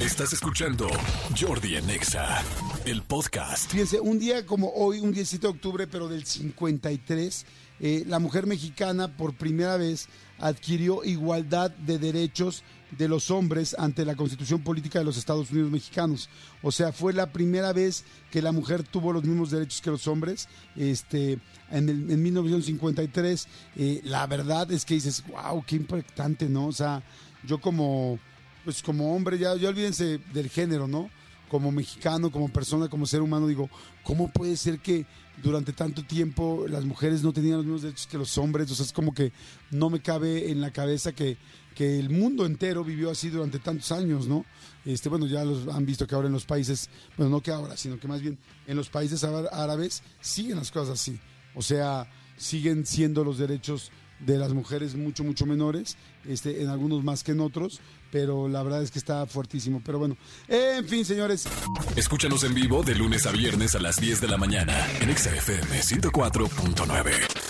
Estás escuchando Jordi Anexa, el podcast. Fíjense, un día como hoy, un 17 de octubre, pero del 53, eh, la mujer mexicana por primera vez adquirió igualdad de derechos de los hombres ante la constitución política de los Estados Unidos mexicanos. O sea, fue la primera vez que la mujer tuvo los mismos derechos que los hombres. Este, en, el, en 1953, eh, la verdad es que dices, wow, qué impactante, ¿no? O sea, yo como, pues como hombre, ya, ya olvídense del género, ¿no? como mexicano, como persona, como ser humano, digo, ¿cómo puede ser que durante tanto tiempo las mujeres no tenían los mismos derechos que los hombres? O sea, es como que no me cabe en la cabeza que, que el mundo entero vivió así durante tantos años, ¿no? Este, bueno, ya los han visto que ahora en los países, bueno, no que ahora, sino que más bien en los países árabes siguen las cosas así. O sea, siguen siendo los derechos de las mujeres mucho, mucho menores, este, en algunos más que en otros, pero la verdad es que está fuertísimo. Pero bueno, en fin, señores. Escúchanos en vivo de lunes a viernes a las 10 de la mañana en XFM 104.9.